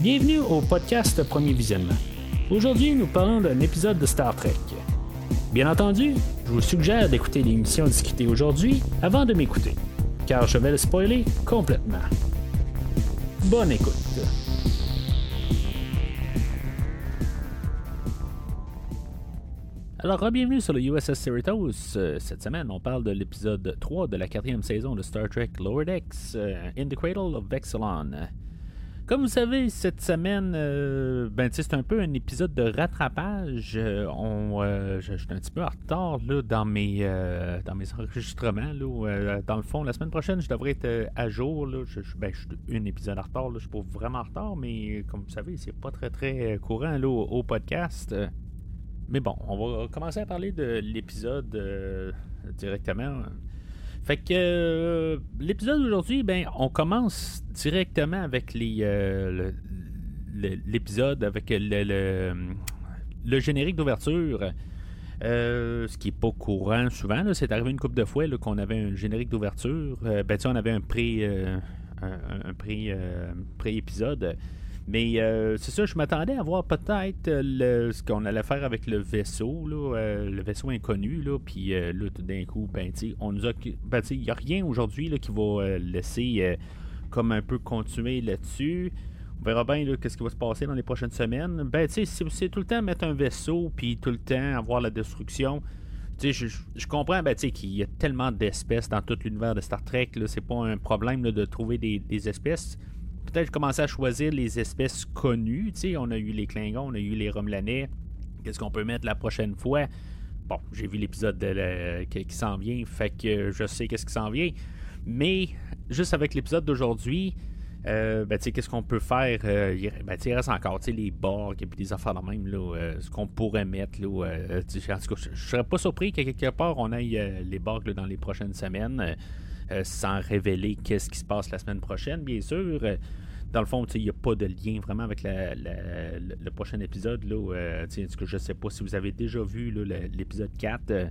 Bienvenue au podcast Premier Visionnement. Aujourd'hui, nous parlons d'un épisode de Star Trek. Bien entendu, je vous suggère d'écouter l'émission discutée aujourd'hui avant de m'écouter, car je vais le spoiler complètement. Bonne écoute. Alors, bienvenue sur le USS Cerritos. Euh, Cette semaine, on parle de l'épisode 3 de la quatrième saison de Star Trek Lower Decks, euh, In the Cradle of Vexilon. Comme vous savez, cette semaine, euh, ben, c'est un peu un épisode de rattrapage. Euh, on, euh, je, suis un petit peu en retard là, dans, mes, dans mes enregistrements. Là, dans le fond, la semaine prochaine, je devrais être à jour. Là. Je, ben, je suis un épisode en retard. Là. Je suis pas vraiment en retard, mais comme vous savez, c'est pas très très courant là, au, au podcast. Mais bon, on va commencer à parler de l'épisode directement. Fait que euh, l'épisode d'aujourd'hui, ben, on commence directement avec les euh, l'épisode avec le, le, générique d'ouverture. Euh, ce qui est pas courant souvent, c'est arrivé une couple de fois qu'on avait un générique d'ouverture. Ben, on avait un pré un, un pré, pré-épisode. Mais euh, c'est ça, je m'attendais à voir peut-être euh, le- ce qu'on allait faire avec le vaisseau, là, euh, le vaisseau inconnu, là, puis là, tout d'un coup, ben, on nous a, ben, il n'y a rien aujourd'hui qui va laisser comme un peu continuer là-dessus. On verra bien qu'est-ce qui va se passer dans les prochaines semaines. Ben, tu sais, c'est, tout le temps mettre un vaisseau, puis tout le temps avoir la destruction. Je, je- comprends ben, qu'il y a tellement d'espèces dans tout l'univers de Star Trek. C'est pas un problème de trouver des espèces peut-être commencer à choisir les espèces connues. On a eu les Klingons, on a eu les Romulanais. Qu'est-ce qu'on peut mettre la prochaine fois? Bon, j'ai vu l'épisode qui, s'en vient, fait que je sais qu'est-ce qui s'en vient. Mais juste avec l'épisode d'aujourd'hui, euh, ben, qu'est-ce qu'on peut faire? Euh, ben, il reste encore les Borg et puis des affaires de même, là, euh, ce qu'on pourrait mettre. Là, euh, en tout cas, je, serais pas surpris qu'à quelque part, on aille les Borg là, dans les prochaines semaines, sans révéler qu'est-ce qui se passe la semaine prochaine, bien sûr. Euh, dans le fond, il n'y a pas de lien vraiment avec le, prochain épisode. Là, euh, je ne sais pas si vous avez déjà vu l'épisode 4. euh,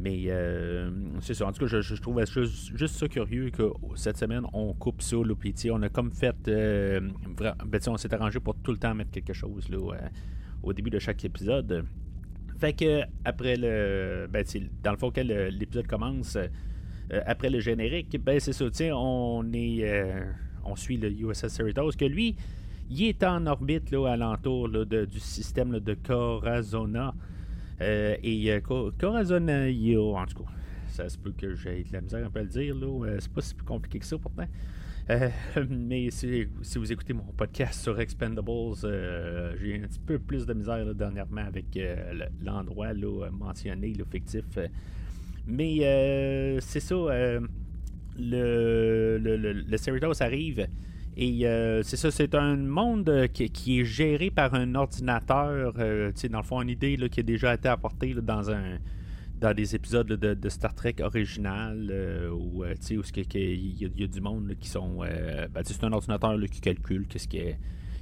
mais euh, c'est ça. En tout cas, je, je trouve juste, juste ça curieux que cette semaine, on coupe ça. Là, on a comme fait. euh, ben, on s'est arrangé pour tout le temps mettre quelque chose là, euh, au début de chaque épisode. Fait que, après le. Ben, dans le fond, l'épisode commence, euh, après le générique, ben, c'est ça. On est. euh, on suit le USS Cerritos, que lui, il est en orbite là, alentour là, de- du système là, de Corazona. Euh, et Co- Corazona, yo, en tout cas, ça se peut que j'ai de la misère un peu à le dire. là. C'est pas si plus compliqué que ça pourtant. Mais si, vous écoutez mon podcast sur Expendables, j'ai un petit peu plus de misère dernièrement avec le- l'endroit mentionné, le fictif. Mais euh, c'est ça. euh, le, le, le, arrive. Et euh, c'est ça, c'est un monde qui, qui est géré par un ordinateur. sais, dans le fond, une idée là, qui a déjà été apportée dans un dans des épisodes de, Star Trek original où, il y, a- du monde qui sont. ben, c'est un ordinateur qui calcule qu'est-ce que,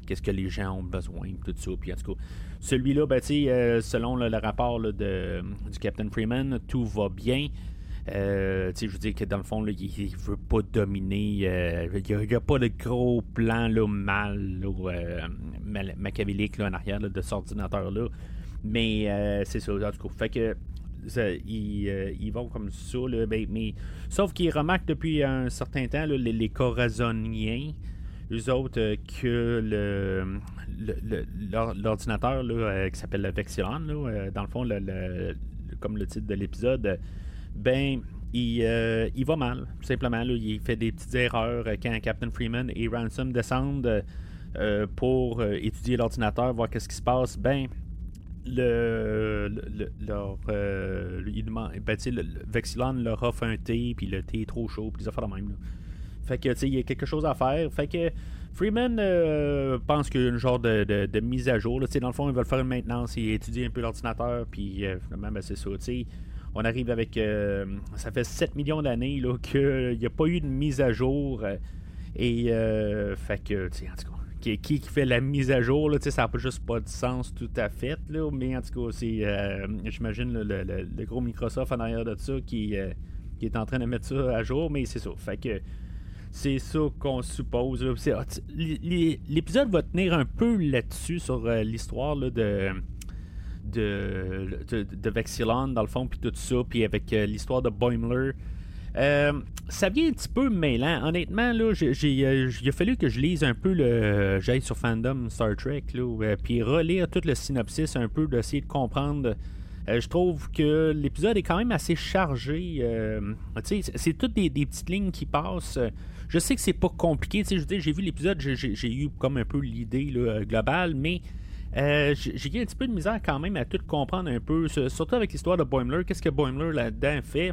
qu'est-ce que les gens ont besoin, tout ça. Puis en tout cas, celui-là, ben, euh, selon le rapport de, du Captain Freeman, tout va bien. Euh, je veux dire que dans le fond, il, il veut pas dominer. euh, il n'y a, pas de gros plan là, mal, là, mal- machiavélique en arrière de cet ordinateur-là. Mais c'est ça, en tout cas. Fait que ils, ils vont comme ça, là, ben, mais sauf qu'ils remarquent depuis un certain temps les, les Corazoniens, eux autres, euh, que le, le- le- l'or- l'ordinateur euh, qui s'appelle le Vexilon, euh, dans le fond, comme le titre de l'épisode, ben, il, va mal, tout simplement. Il fait des petites erreurs quand Captain Freeman et Ransom descendent pour étudier l'ordinateur, voir qu'est-ce qui se passe. Ben, le, le- le- leur, ben, le, Vexilon leur offre un thé, puis le thé est trop chaud, puis des affaires de même. là. Fait que, tu sais, il y a quelque chose à faire. Fait que Freeman euh, pense qu'il y a une genre de, de- mise à jour. là. Tu sais, dans le fond, ils veulent faire une maintenance et étudier un peu l'ordinateur, puis euh, finalement, ben, c'est ça. tu sais. On arrive avec. euh, ça fait 7 millions d'années qu'il n'y a pas eu de mise à jour. euh, et, euh, fait que, tu sais, en tout cas, qui, qui, fait la mise à jour, là, ça n'a pas juste pas de sens tout à fait, là, mais en tout cas, c'est, euh, j'imagine, le, le- le- gros Microsoft en arrière de ça qui, euh, qui est en train de mettre ça à jour, mais c'est ça. Fait que C'est ça qu'on suppose. Ah, l'épisode va tenir un peu là-dessus sur euh, l'histoire de, de, de, dans le fond, puis tout ça, puis avec euh, l'histoire de Boimler. Euh, ça vient un petit peu mêlant. Honnêtement, là, il a fallu que je lise un peu le. J'aille sur Fandom Star Trek, là, puis relire tout le synopsis un peu, d'essayer de comprendre je trouve que l'épisode est quand même assez chargé. C'est toutes des, petites lignes qui passent. Je sais que c'est pas compliqué. Je j'ai vu l'épisode, j'ai eu comme un peu l'idée globale, mais euh, j'ai eu un petit peu de misère quand même à tout comprendre un peu, surtout avec l'histoire de Boimler. Qu'est-ce que Boimler là-dedans fait?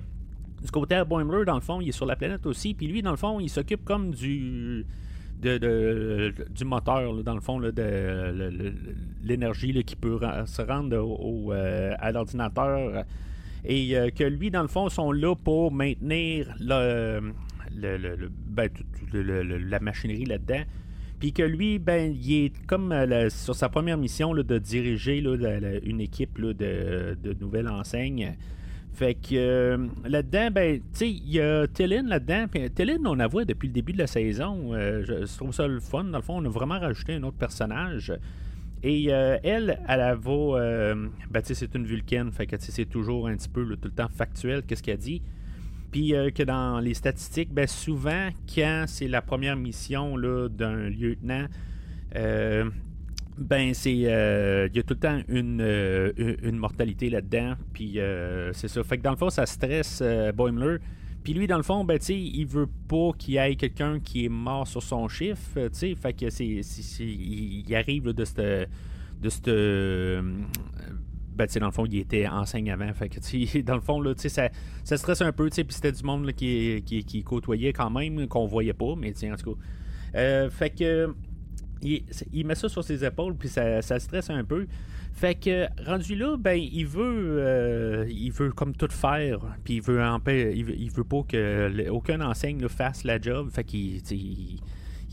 Du côté de Boimler, dans le fond, il est sur la planète aussi, puis lui, dans le fond, il s'occupe comme du du moteur, dans le fond, de l'énergie qui peut se rendre au, euh, à l'ordinateur. Et euh, que lui, dans le fond, sont là pour maintenir le, ben, la machinerie là-dedans. Puis que lui, ben, il est comme euh, sur sa première mission de diriger une équipe de, de nouvelles enseignes. Fait que euh, là-dedans, ben, tu sais, il y a Télin là-dedans. Puis on la voit depuis le début de la saison. Euh, je, trouve ça le fun. Dans le fond, on a vraiment rajouté un autre personnage. Et elle, elle, elle va. ben, tu sais, c'est une vulcaine. Fait que c'est toujours un petit peu tout le temps factuel, qu'est-ce qu'elle dit. Puis que dans les statistiques, ben, souvent, quand c'est la première mission d'un lieutenant, ben, c'est. Euh, il y a tout le temps une, euh, mortalité là-dedans. Puis euh, c'est ça. Fait que dans le fond, ça stresse Boimler. Puis lui, dans le fond, ben, sais il veut pas qu'il y ait quelqu'un qui est mort sur son chiffre. fait que c'est, il arrive de cette. De cette ben, dans le fond, il était enseigne avant. Fait que, dans le fond, là, ça, ça stresse un peu. Puis c'était du monde qui, qui, qui, côtoyait quand même, qu'on voyait pas. Mais en tout cas. fait que il, met ça sur ses épaules, puis ça, stresse un peu. Fait que rendu là, ben il veut, euh, il veut comme tout faire, puis il veut il veut, il veut pas que aucun enseigne fasse la job. Fait qu'il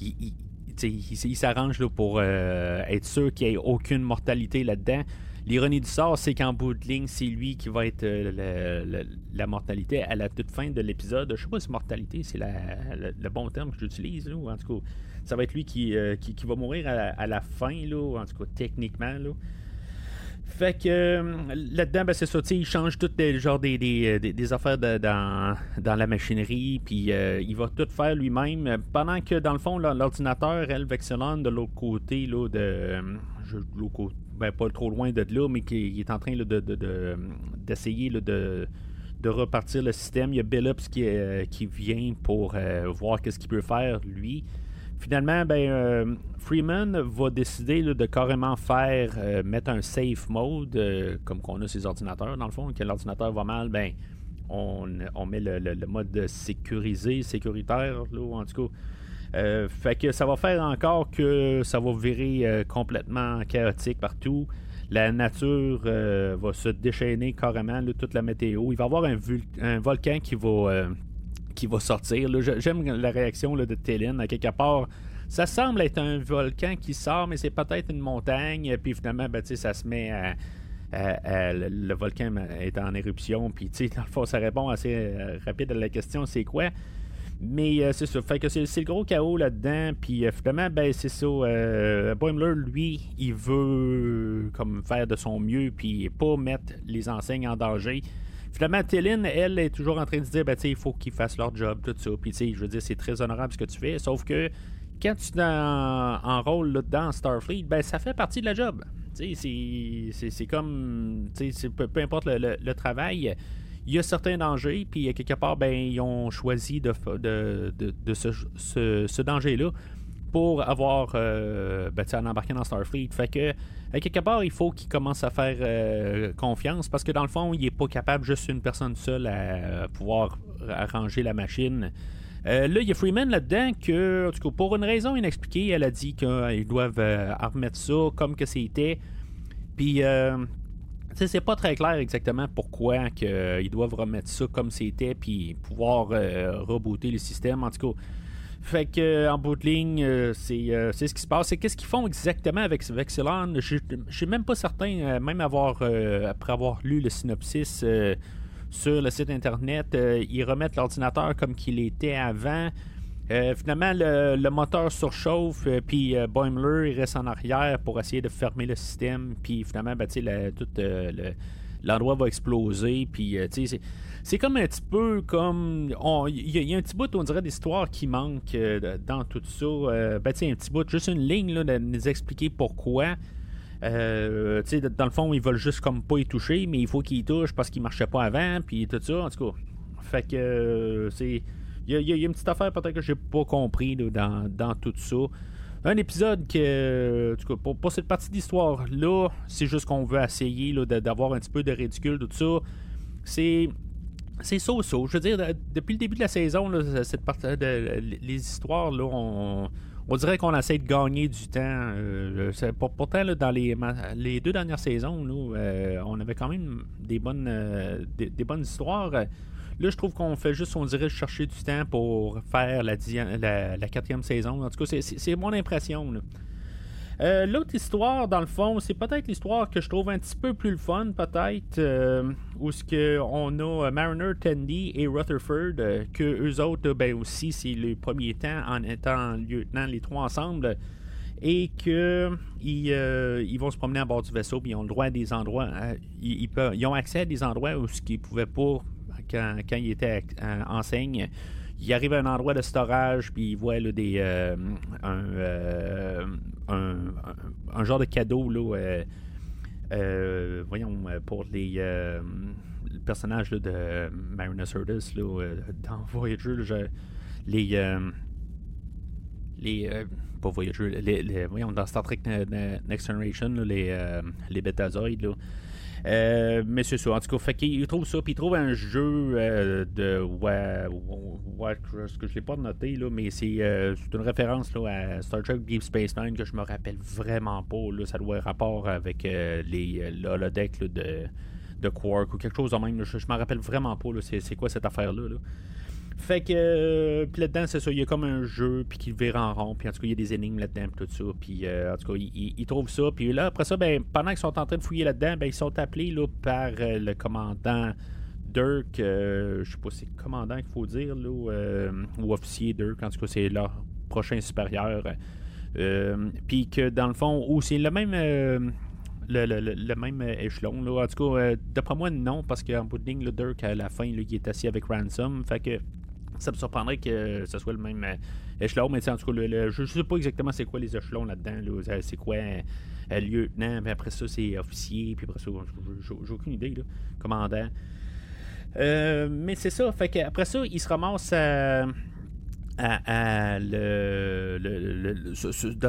il, s'arrange pour euh, être sûr qu'il n'y ait aucune mortalité là-dedans. L'ironie du sort, c'est qu'en bout c'est lui qui va être euh, la mortalité à la toute fin de l'épisode. Je sais pas si mortalité, c'est le bon terme que j'utilise, ou en tout cas ça va être lui qui, euh, va mourir à, la fin, là, en tout cas techniquement. Là. Fait que euh, là-dedans, ben, c'est ça, il change tout les, genre des, des, des, affaires dans, dans, la machinerie, puis euh, il va tout faire lui-même. Pendant que dans le fond, l'ordinateur, elle, Vexelon, de l'autre côté, là, de. Je, ben, pas trop loin de là, mais qui est en train de, d'essayer de, de, de, repartir le système. Il y a Billups qui, qui vient pour voir qu'est-ce qu'il peut faire, lui. Finalement, ben, euh, Freeman va décider de carrément faire euh, mettre un safe mode, euh, comme qu'on a ses ordinateurs, dans le fond. Quand l'ordinateur va mal, ben, on, met le, mode sécurisé, sécuritaire, en tout cas. fait que ça va faire encore que ça va virer complètement chaotique partout. La nature va se déchaîner carrément, toute la météo. Il va y avoir un volcan qui va qui va sortir. J'aime la réaction de Téline. À quelque part, ça semble être un volcan qui sort, mais c'est peut-être une montagne. Puis finalement, ben, ça se met à. le, volcan est en éruption, puis dans le fond, ça répond assez euh, rapide à la question c'est quoi? Mais euh, c'est ça, c'est, le gros chaos là-dedans, puis euh, finalement, ben c'est ça. Boimler, lui, il veut comme faire de son mieux, puis pas mettre les enseignes en danger. Finalement, Téline, elle, est toujours en train de se dire, ben, il faut qu'ils fassent leur job, tout ça. Puis, je veux dire, c'est très honorable ce que tu fais. Sauf que quand tu es en, là, dans Starfleet, ben, ça fait partie de la job. C'est comme, peu, peu importe le, travail, il y a certains dangers, puis quelque part, ben, ils ont choisi de, de, de, ce, ce danger-là pour avoir euh, ben, dans Starfleet. Fait que quelque part, il faut qu'il commence à faire euh, confiance parce que dans le fond, il n'est pas capable juste une personne seule à, pouvoir arranger la machine. Euh, là, il y a Freeman là-dedans que, en tout cas, pour une raison inexpliquée, elle a dit qu'ils doivent euh, remettre ça comme que c'était. Puis, c'est pas très clair exactement pourquoi qu'ils doivent remettre ça comme c'était, puis pouvoir rebooter le système. En tout cas, fait que en bout de ligne, euh, euh, c'est ce qui se passe. C'est qu'est-ce qu'ils font exactement avec Vexilon. Je suis même pas certain, euh, même avoir après avoir lu le synopsis sur le site internet, ils remettent l'ordinateur comme qu'il était avant. finalement, le, moteur surchauffe, puis Boimler il reste en arrière pour essayer de fermer le système, puis finalement, ben, tout l'endroit va exploser, puis c'est c'est comme un petit peu comme. Il y, a un petit bout, on dirait, d'histoire qui manque euh, dans tout ça. Euh, ben, un petit bout, juste une ligne là, de nous expliquer pourquoi. Euh, dans le fond, ils veulent juste comme pas y toucher, mais il faut qu'ils y touchent parce qu'ils marchaient pas avant, puis tout ça. En tout cas, fait que euh, c'est. Il y, a une petite affaire peut-être que j'ai pas compris dans, dans, tout ça. Un épisode que, en tout cas, pour, cette partie d'histoire-là, c'est juste qu'on veut essayer d'avoir un petit peu de ridicule, tout ça. C'est c'est so, so Je veux dire, depuis le début de la saison, cette partie de, les histoires, là, on, dirait qu'on essaie de gagner du temps. Euh, pourtant, dans les, les, deux dernières saisons, euh, on avait quand même des bonnes, euh, des, bonnes histoires. Là, je trouve qu'on fait juste, on dirait, chercher du temps pour faire la, quatrième saison. En tout cas, c'est mon impression. Euh, l'autre histoire, dans le fond, c'est peut-être l'histoire que je trouve un petit peu plus le fun, peut-être, euh, où ce que on a euh, Mariner, Tandy et Rutherford, que eux autres, ben aussi, c'est le premier temps en étant lieutenant, les trois ensemble, et que ils, vont se promener à bord du vaisseau, puis ils ont le droit à des endroits, ils, ils, ont accès à des endroits où ce qu'ils pouvaient pas quand, quand ils étaient enseigne il arrive à un endroit de storage, puis il voit des, euh, euh, un, un, genre de cadeau, là, euh, voyons, pour les personnages de Mariner Sirtis dans Voyager, les. les pas Voyager, les, voyons, dans Star Trek Next Generation, les, les euh, mais c'est ça. En tout cas, fait qu'il trouve ça. Puis il trouve un jeu euh, de. Ouais, ce que je l'ai pas noté, là, mais euh, c'est une référence là, à Star Trek Deep Space Nine que je me rappelle vraiment pas. Là, ça doit avoir rapport avec les, l'holodeck de, de Quark ou quelque chose de même. Je, je me rappelle vraiment pas c'est, quoi cette affaire-là. là? Fait que, euh, puis là-dedans, c'est ça, il y a comme un jeu, puis qu'il vire en rond, puis en tout cas, il y a des énigmes là-dedans, tout ça, puis euh, en tout cas, ils, trouvent ça, puis là, après ça, ben, pendant qu'ils sont en train de fouiller là-dedans, ben, ils sont appelés là, par euh, le commandant Dirk, je sais pas si c'est commandant qu'il faut dire, là, ou officier Dirk, en tout cas, c'est leur prochain supérieur, puis que dans le fond, ou c'est le même. Le, le, même échelon. Là. En tout cas, d'après moi, non, parce qu'en bout de ligne, le Dirk, à la fin, il est assis avec Ransom. Fait que ça me surprendrait que ce soit le même euh, échelon, mais en tout cas, je ne sais pas exactement c'est quoi les échelons là-dedans. c'est quoi un lieutenant, puis après ça, c'est officier, puis après ça, j'ai aucune idée. Commandant. Euh, mais c'est ça, fait qu'après ça, il se ramasse à. le,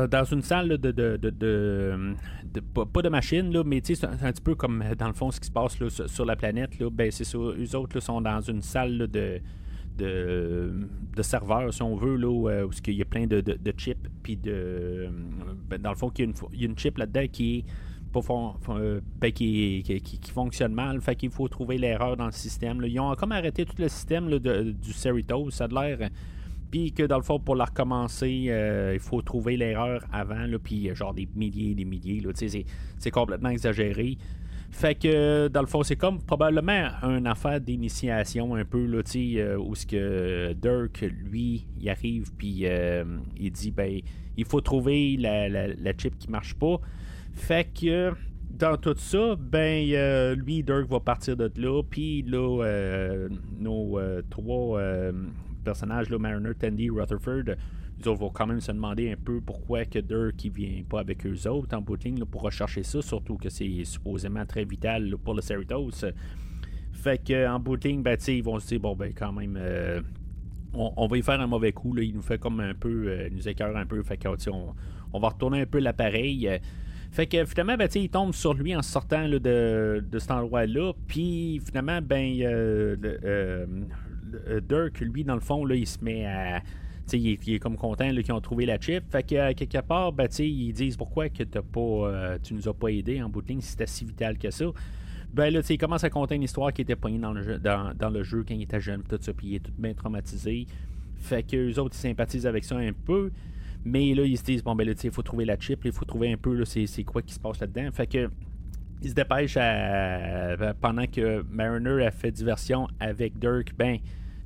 dans une salle de, de, pas de machine là, mais c'est un, un, petit peu comme dans le fond ce qui se passe sur, la planète là, ben c'est ça eux autres sont dans une salle de de, de serveurs, si on veut, là, où, euh, il y a plein de, de, chips, puis de. Ben, dans le fond, il y a une, chip là-dedans euh, ben, qui, qui, fonctionne mal, fait qu'il faut trouver l'erreur dans le système. Ils ont comme arrêté tout le système du Cerritos, ça a l'air. Puis que dans le fond, pour la recommencer, euh, il faut trouver l'erreur avant, puis genre des milliers des milliers. C'est complètement exagéré. Fait que, dans le fond, c'est comme probablement une affaire d'initiation un peu, là, euh, où ce que Dirk, lui, il arrive, puis euh, il dit, ben, il faut trouver la, la, chip qui marche pas. Fait que, dans tout ça, ben, euh, lui, Dirk va partir de là, puis là, nos trois personnages, là, Mariner, Tandy, Rutherford, ils vont quand même se demander un peu pourquoi que Dirk ne vient pas avec eux autres en bout pour rechercher ça, surtout que c'est supposément très vital pour le Cerritos. Fait que en bout ben, ils vont se dire bon ben quand même euh, on, va y faire un mauvais coup. Là. Il nous fait comme un peu. Euh, il nous écœure un peu. Fait que on, on va retourner un peu l'appareil. Fait que finalement, ben, il tombe sur lui en sortant de, de, cet endroit-là. Puis finalement, ben euh, Dirk, lui, dans le fond, là, il se met à il est, il, est, comme content qu'ils ont trouvé la chip. Fait que quelque part, ben, ils disent pourquoi que t'as pas, euh, tu nous as pas aidé en bout de ligne si c'était si vital que ça? Ben là, il commence à compter une histoire qui était poignée dans le jeu, dans, le jeu quand il était jeune, tout ça, puis il est tout bien traumatisé. Fait que les autres, ils sympathisent avec ça un peu. Mais là, ils se disent, bon, ben là, il faut trouver la chip, il faut trouver un peu, c'est, quoi qui se passe là-dedans. Fait que, ils se dépêchent pendant que Mariner a fait diversion avec Dirk, ben,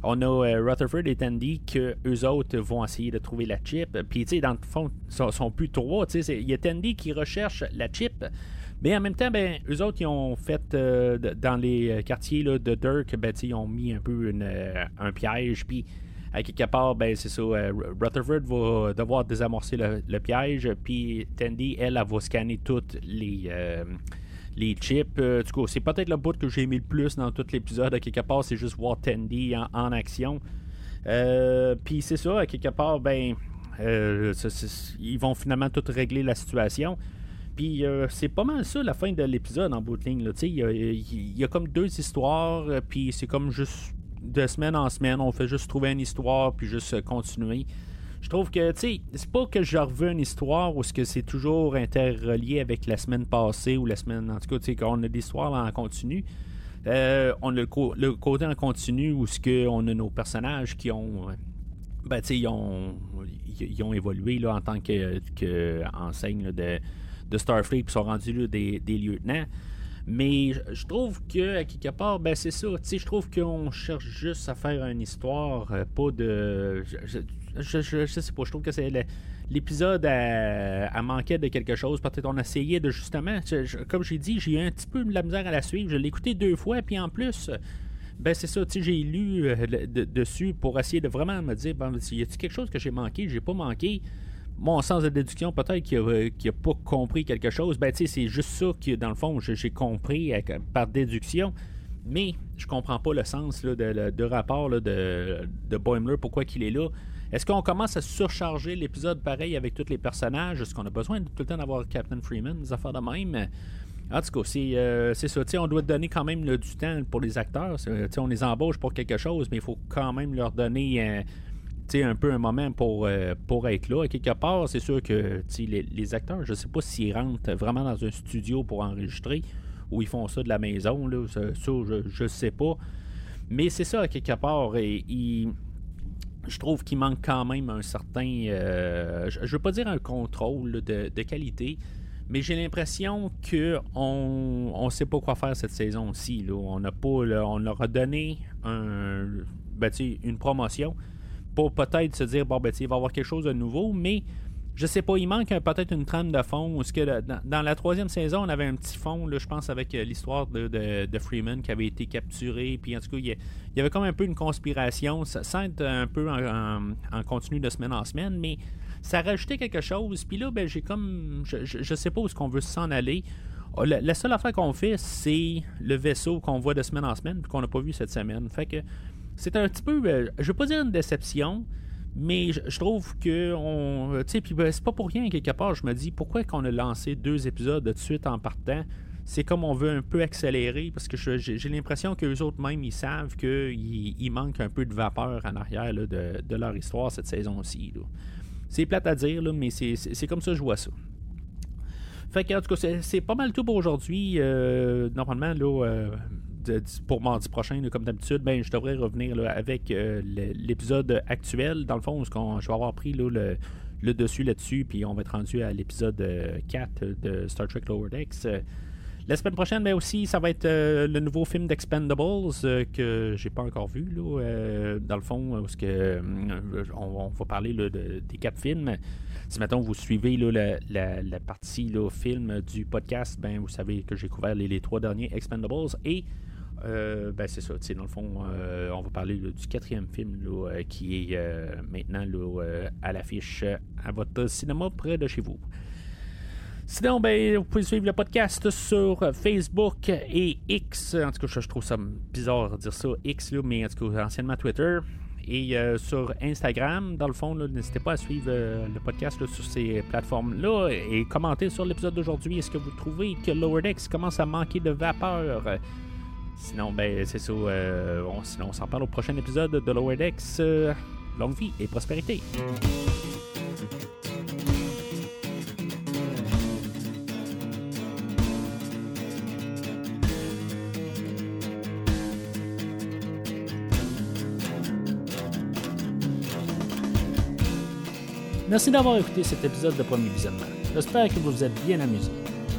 on a Rutherford et Tandy que eux autres vont essayer de trouver la chip. Puis, tu sais, dans le fond, ils sont, plus trois. Il y a Tandy qui recherche la chip. Mais en même temps, ben, eux autres, ils ont fait dans les quartiers là, de Dirk, ben, ils ont mis un peu un piège. Puis, à quelque part, ben, c'est ça. Rutherford va devoir désamorcer le, piège. Puis, Tandy, elle, elle, va scanner toutes les les chips. Euh, du coup, c'est peut-être le bout que j'ai aimé le plus dans tout l'épisode. À quelque part, c'est juste voir Tandy en, action. Euh, puis c'est ça, à quelque part, ben, euh, ils vont finalement tout régler la situation. Puis c'est pas mal ça la fin de l'épisode en bout de ligne. Il y, y, a comme deux histoires, puis c'est comme juste de semaine en semaine, on fait juste trouver une histoire, puis juste continuer je trouve que, tu sais, c'est pas que je revois une histoire où c'est toujours interrelié avec la semaine passée ou la semaine. En tout cas, tu sais, quand on a des histoires en continu. Euh, on a le, côté en continu où ce que on a nos personnages qui ont. Ben, tu sais, ils ont, ils ont évolué là, en tant que, que de, de Starfleet puis sont rendus des, des lieutenants. Mais je trouve que, à quelque part, ben c'est ça. Je trouve qu'on cherche juste à faire une histoire, euh, pas de. Je, sais pas, je trouve que c'est l'épisode a, manqué de quelque chose. Peut-être on essayait de justement, comme j'ai dit, j'ai eu un petit peu de la misère à la suivre. Je l'ai écouté deux fois, puis en plus, ben c'est ça, j'ai lu euh, dessus pour essayer de vraiment me dire, ben, y a-t-il quelque chose que j'ai manqué, j'ai pas manqué? Mon sens de déduction, peut-être qu'il n'a pas compris quelque chose. Ben, tu sais, c'est juste ça que, dans le fond, j'ai compris par déduction. Mais je comprends pas le sens de, rapport de, de Boimler, pourquoi qu'il est là. Est-ce qu'on commence à surcharger l'épisode pareil avec tous les personnages? Est-ce qu'on a besoin tout le temps d'avoir Captain Freeman, des affaires de même? En tout cas, c'est, euh, ça. on doit donner quand même du temps pour les acteurs. on les embauche pour quelque chose, mais il faut quand même leur donner euh, un peu un moment pour, euh, pour être là. À quelque part, c'est sûr que les, les, acteurs, je ne sais pas s'ils rentrent vraiment dans un studio pour enregistrer ou ils font ça de la maison. Là, ça, je ne sais pas. Mais c'est ça, à quelque part. Et, je trouve qu'il manque quand même un certain. Euh, je ne veux pas dire un contrôle de, qualité. Mais j'ai l'impression qu'on ne sait pas quoi faire cette saison-ci. On n'a pas. on leur a donné un, ben, une promotion pour peut-être se dire, bon, ben, il va y avoir quelque chose de nouveau, mais je sais pas, il manque peut-être une trame de fond. Que dans, la troisième saison, on avait un petit fond, là, je pense, avec euh, l'histoire de, Freeman qui avait été capturé. Puis en tout cas, il y, avait comme un peu une conspiration, sans être un peu en, continu de semaine en semaine, mais ça rajoutait quelque chose. Puis là, ben, j'ai comme. Je, je, sais pas où est-ce qu'on veut s'en aller. Oh, la, seule affaire qu'on fait, c'est le vaisseau qu'on voit de semaine en semaine, puis qu'on n'a pas vu cette semaine. Fait que c'est un petit peu, euh, je veux pas dire une déception, mais je, trouve que on, puis ben, c'est pas pour rien quelque part. Je me dis pourquoi qu'on a lancé deux épisodes de suite en partant? C'est comme on veut un peu accélérer parce que j'ai l'impression qu'eux autres même ils savent qu'il il manque un peu de vapeur en arrière de, leur histoire cette saison-ci. C'est plate à dire, mais c'est comme ça que je vois ça. Fait que, en tout cas, c'est pas mal tout pour aujourd'hui. Euh, normalement, là, euh, pour mardi prochain, comme d'habitude, ben, je devrais revenir avec euh, l'épisode actuel. Dans le fond, je vais avoir pris le, dessus là-dessus, puis on va être rendu à l'épisode 4 euh, de Star Trek Lower Decks. La semaine prochaine, ben aussi, ça va être euh, le nouveau film d'Expendables que j'ai pas encore vu. dans le fond, parce que on, va parler des quatre films. Si maintenant vous suivez la, partie film du podcast, ben vous savez que j'ai couvert les, les, trois derniers Expendables et euh, ben c'est ça, dans le fond, euh, on va parler du quatrième film euh, qui est maintenant à l'affiche à votre cinéma près de chez vous. Sinon, ben, vous pouvez suivre le podcast sur Facebook et X. En tout cas, je, trouve ça bizarre de dire ça, X, mais en tout cas, anciennement Twitter. Et sur Instagram, dans le fond, n'hésitez pas à suivre le podcast sur ces plateformes-là et commenter sur l'épisode d'aujourd'hui. Est-ce que vous trouvez que Lower Decks commence à manquer de vapeur? Sinon, ben, c'est ça. Euh, on, sinon, on s'en parle au prochain épisode de Lower Decks. Euh, longue vie et prospérité. Merci d'avoir écouté cet épisode de Premier Visionnement. J'espère que vous vous êtes bien amusé.